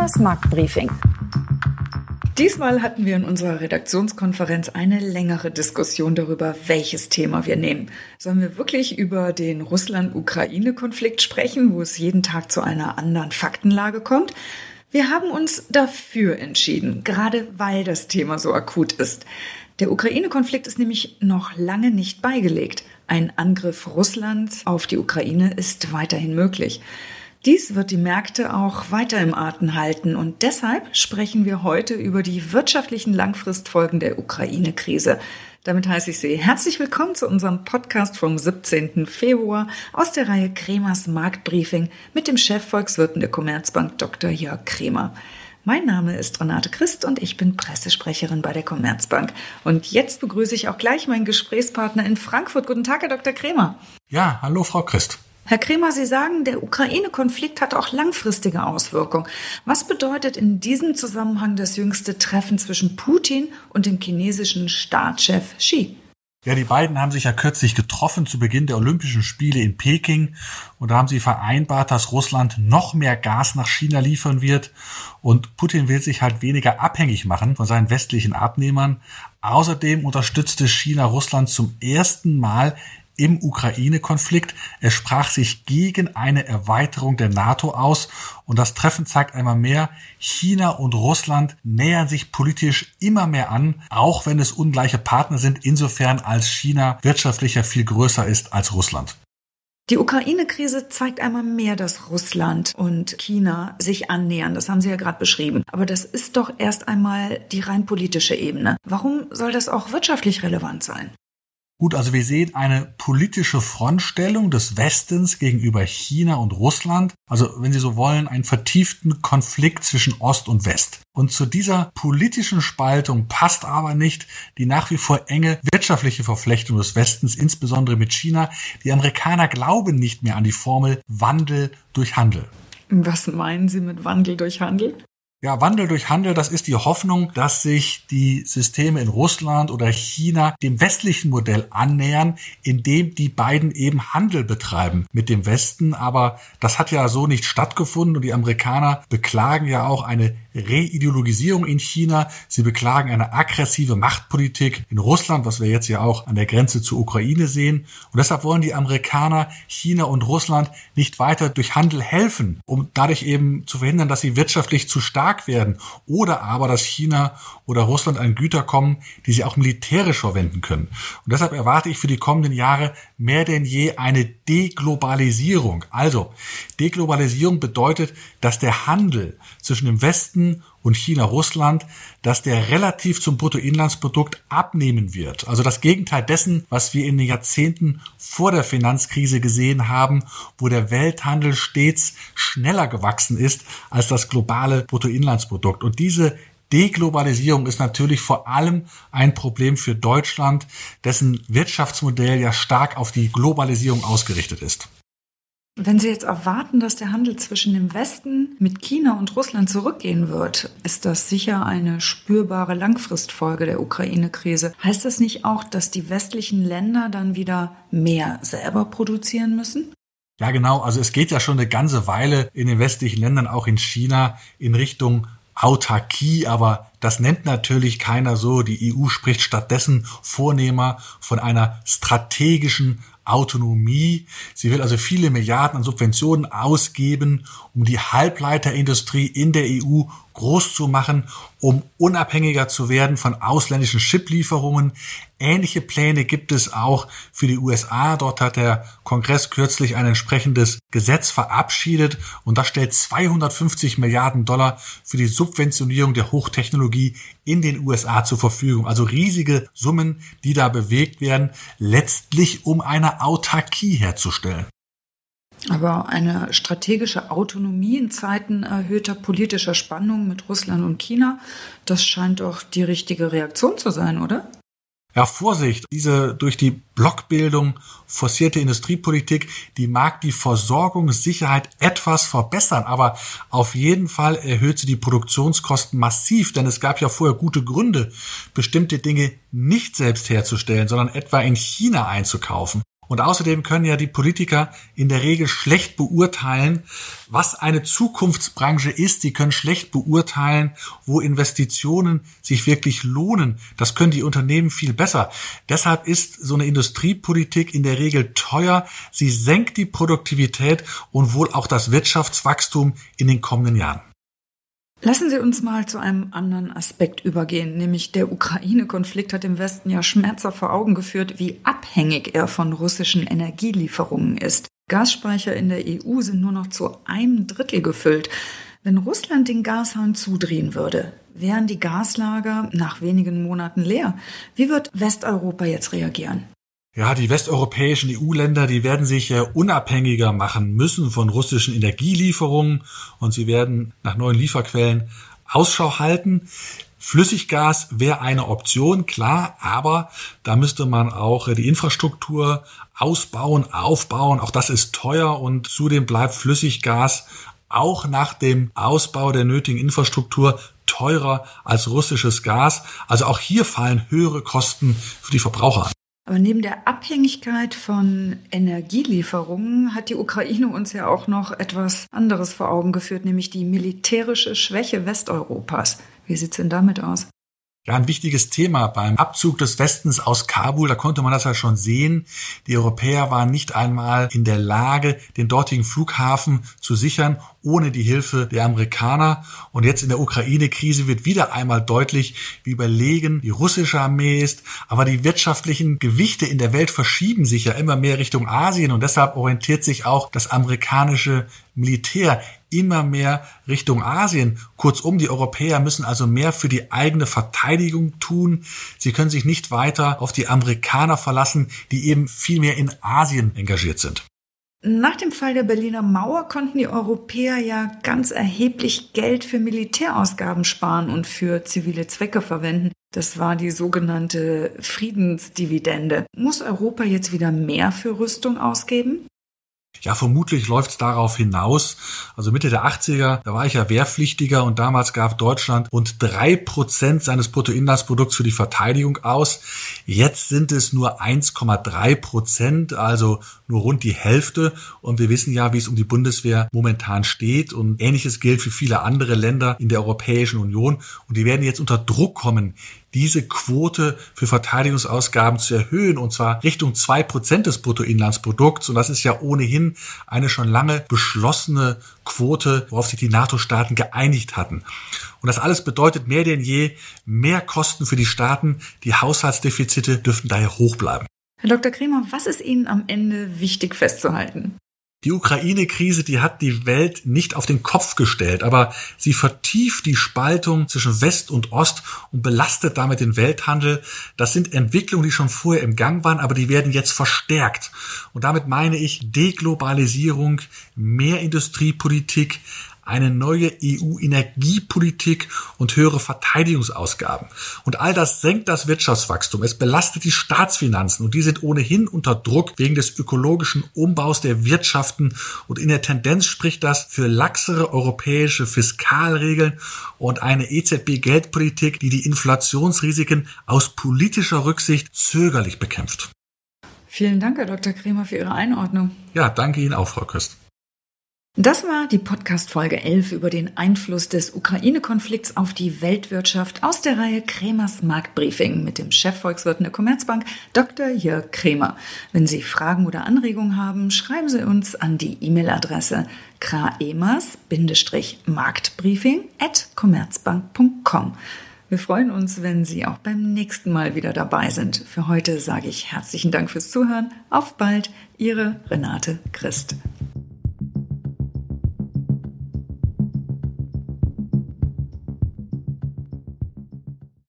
Kremas Marktbriefing. Diesmal hatten wir in unserer Redaktionskonferenz eine längere Diskussion darüber, welches Thema wir nehmen. Sollen wir wirklich über den Russland-Ukraine-Konflikt sprechen, wo es jeden Tag zu einer anderen Faktenlage kommt? Wir haben uns dafür entschieden, gerade weil das Thema so akut ist. Der Ukraine-Konflikt ist nämlich noch lange nicht beigelegt. Ein Angriff Russlands auf die Ukraine ist weiterhin möglich. Dies wird die Märkte auch weiter im Atem halten und deshalb sprechen wir heute über die wirtschaftlichen Langfristfolgen der Ukraine-Krise. Damit heiße ich Sie herzlich willkommen zu unserem Podcast vom 17. Februar aus der Reihe Kremers Marktbriefing mit dem Chefvolkswirten der Commerzbank Dr. Jörg Kremer. Mein Name ist Renate Christ und ich bin Pressesprecherin bei der Commerzbank. Und jetzt begrüße ich auch gleich meinen Gesprächspartner in Frankfurt. Guten Tag, Herr Dr. Kremer. Ja, hallo, Frau Christ. Herr Kremer, Sie sagen, der Ukraine-Konflikt hat auch langfristige Auswirkungen. Was bedeutet in diesem Zusammenhang das jüngste Treffen zwischen Putin und dem chinesischen Staatschef Xi? Ja, die beiden haben sich ja kürzlich getroffen zu Beginn der Olympischen Spiele in Peking und da haben sie vereinbart, dass Russland noch mehr Gas nach China liefern wird und Putin will sich halt weniger abhängig machen von seinen westlichen Abnehmern. Außerdem unterstützte China Russland zum ersten Mal im Ukraine-Konflikt. Er sprach sich gegen eine Erweiterung der NATO aus und das Treffen zeigt einmal mehr, China und Russland nähern sich politisch immer mehr an, auch wenn es ungleiche Partner sind, insofern als China wirtschaftlicher viel größer ist als Russland. Die Ukraine-Krise zeigt einmal mehr, dass Russland und China sich annähern. Das haben Sie ja gerade beschrieben. Aber das ist doch erst einmal die rein politische Ebene. Warum soll das auch wirtschaftlich relevant sein? Gut, also wir sehen eine politische Frontstellung des Westens gegenüber China und Russland. Also, wenn Sie so wollen, einen vertieften Konflikt zwischen Ost und West. Und zu dieser politischen Spaltung passt aber nicht die nach wie vor enge wirtschaftliche Verflechtung des Westens, insbesondere mit China. Die Amerikaner glauben nicht mehr an die Formel Wandel durch Handel. Was meinen Sie mit Wandel durch Handel? Ja, Wandel durch Handel, das ist die Hoffnung, dass sich die Systeme in Russland oder China dem westlichen Modell annähern, indem die beiden eben Handel betreiben mit dem Westen. Aber das hat ja so nicht stattgefunden und die Amerikaner beklagen ja auch eine Reideologisierung in China. Sie beklagen eine aggressive Machtpolitik in Russland, was wir jetzt ja auch an der Grenze zur Ukraine sehen. Und deshalb wollen die Amerikaner China und Russland nicht weiter durch Handel helfen, um dadurch eben zu verhindern, dass sie wirtschaftlich zu stark werden oder aber, dass China oder Russland an Güter kommen, die sie auch militärisch verwenden können. Und deshalb erwarte ich für die kommenden Jahre mehr denn je eine Deglobalisierung. Also, Deglobalisierung bedeutet, dass der Handel zwischen dem Westen und China, Russland, dass der relativ zum Bruttoinlandsprodukt abnehmen wird. Also das Gegenteil dessen, was wir in den Jahrzehnten vor der Finanzkrise gesehen haben, wo der Welthandel stets schneller gewachsen ist als das globale Bruttoinlandsprodukt. Und diese Deglobalisierung ist natürlich vor allem ein Problem für Deutschland, dessen Wirtschaftsmodell ja stark auf die Globalisierung ausgerichtet ist. Wenn Sie jetzt erwarten, dass der Handel zwischen dem Westen mit China und Russland zurückgehen wird, ist das sicher eine spürbare Langfristfolge der Ukraine-Krise. Heißt das nicht auch, dass die westlichen Länder dann wieder mehr selber produzieren müssen? Ja, genau. Also es geht ja schon eine ganze Weile in den westlichen Ländern, auch in China, in Richtung Autarkie, aber das nennt natürlich keiner so. Die EU spricht stattdessen vornehmer von einer strategischen Autonomie. Sie will also viele Milliarden an Subventionen ausgeben, um die Halbleiterindustrie in der EU groß zu machen, um unabhängiger zu werden von ausländischen Chiplieferungen. Ähnliche Pläne gibt es auch für die USA. Dort hat der Kongress kürzlich ein entsprechendes Gesetz verabschiedet und das stellt 250 Milliarden Dollar für die Subventionierung der Hochtechnologie in den USA zur Verfügung. Also riesige Summen, die da bewegt werden, letztlich um eine Autarkie herzustellen. Aber eine strategische Autonomie in Zeiten erhöhter politischer Spannung mit Russland und China, das scheint doch die richtige Reaktion zu sein, oder? Ja, Vorsicht, diese durch die Blockbildung forcierte Industriepolitik, die mag die Versorgungssicherheit etwas verbessern, aber auf jeden Fall erhöht sie die Produktionskosten massiv, denn es gab ja vorher gute Gründe, bestimmte Dinge nicht selbst herzustellen, sondern etwa in China einzukaufen. Und außerdem können ja die Politiker in der Regel schlecht beurteilen, was eine Zukunftsbranche ist. Sie können schlecht beurteilen, wo Investitionen sich wirklich lohnen. Das können die Unternehmen viel besser. Deshalb ist so eine Industriepolitik in der Regel teuer. Sie senkt die Produktivität und wohl auch das Wirtschaftswachstum in den kommenden Jahren. Lassen Sie uns mal zu einem anderen Aspekt übergehen, nämlich der Ukraine-Konflikt hat dem Westen ja schmerzhaft vor Augen geführt, wie abhängig er von russischen Energielieferungen ist. Gasspeicher in der EU sind nur noch zu einem Drittel gefüllt. Wenn Russland den Gashahn zudrehen würde, wären die Gaslager nach wenigen Monaten leer. Wie wird Westeuropa jetzt reagieren? Ja, die westeuropäischen EU-Länder, die werden sich äh, unabhängiger machen müssen von russischen Energielieferungen und sie werden nach neuen Lieferquellen Ausschau halten. Flüssiggas wäre eine Option, klar, aber da müsste man auch äh, die Infrastruktur ausbauen, aufbauen. Auch das ist teuer und zudem bleibt Flüssiggas auch nach dem Ausbau der nötigen Infrastruktur teurer als russisches Gas. Also auch hier fallen höhere Kosten für die Verbraucher an. Aber neben der Abhängigkeit von Energielieferungen hat die Ukraine uns ja auch noch etwas anderes vor Augen geführt, nämlich die militärische Schwäche Westeuropas. Wie sieht es denn damit aus? Ja, ein wichtiges Thema beim Abzug des Westens aus Kabul, da konnte man das ja schon sehen. Die Europäer waren nicht einmal in der Lage, den dortigen Flughafen zu sichern, ohne die Hilfe der Amerikaner. Und jetzt in der Ukraine-Krise wird wieder einmal deutlich, wie überlegen die russische Armee ist. Aber die wirtschaftlichen Gewichte in der Welt verschieben sich ja immer mehr Richtung Asien und deshalb orientiert sich auch das amerikanische Militär immer mehr Richtung Asien. Kurzum, die Europäer müssen also mehr für die eigene Verteidigung tun. Sie können sich nicht weiter auf die Amerikaner verlassen, die eben viel mehr in Asien engagiert sind. Nach dem Fall der Berliner Mauer konnten die Europäer ja ganz erheblich Geld für Militärausgaben sparen und für zivile Zwecke verwenden. Das war die sogenannte Friedensdividende. Muss Europa jetzt wieder mehr für Rüstung ausgeben? Ja, vermutlich läuft es darauf hinaus. Also Mitte der 80er, da war ich ja Wehrpflichtiger und damals gab Deutschland rund drei Prozent seines Bruttoinlandsprodukts für die Verteidigung aus. Jetzt sind es nur 1,3 Prozent, also nur rund die Hälfte. Und wir wissen ja, wie es um die Bundeswehr momentan steht. Und ähnliches gilt für viele andere Länder in der Europäischen Union. Und die werden jetzt unter Druck kommen, diese Quote für Verteidigungsausgaben zu erhöhen, und zwar Richtung zwei Prozent des Bruttoinlandsprodukts. Und das ist ja ohnehin eine schon lange beschlossene Quote, worauf sich die NATO-Staaten geeinigt hatten. Und das alles bedeutet mehr denn je mehr Kosten für die Staaten. Die Haushaltsdefizite dürften daher hoch bleiben. Herr Dr. Kremer, was ist Ihnen am Ende wichtig festzuhalten? Die Ukraine-Krise, die hat die Welt nicht auf den Kopf gestellt, aber sie vertieft die Spaltung zwischen West und Ost und belastet damit den Welthandel. Das sind Entwicklungen, die schon vorher im Gang waren, aber die werden jetzt verstärkt. Und damit meine ich Deglobalisierung, mehr Industriepolitik, eine neue EU-Energiepolitik und höhere Verteidigungsausgaben. Und all das senkt das Wirtschaftswachstum. Es belastet die Staatsfinanzen und die sind ohnehin unter Druck wegen des ökologischen Umbaus der Wirtschaften. Und in der Tendenz spricht das für laxere europäische Fiskalregeln und eine EZB-Geldpolitik, die die Inflationsrisiken aus politischer Rücksicht zögerlich bekämpft. Vielen Dank, Herr Dr. Kremer, für Ihre Einordnung. Ja, danke Ihnen auch, Frau Köst. Das war die Podcast-Folge 11 über den Einfluss des Ukraine-Konflikts auf die Weltwirtschaft aus der Reihe Kremers Marktbriefing mit dem Chefvolkswirt der Commerzbank, Dr. Jörg Kremer. Wenn Sie Fragen oder Anregungen haben, schreiben Sie uns an die E-Mail-Adresse kraemers-marktbriefing at commerzbank.com. Wir freuen uns, wenn Sie auch beim nächsten Mal wieder dabei sind. Für heute sage ich herzlichen Dank fürs Zuhören. Auf bald, Ihre Renate Christ.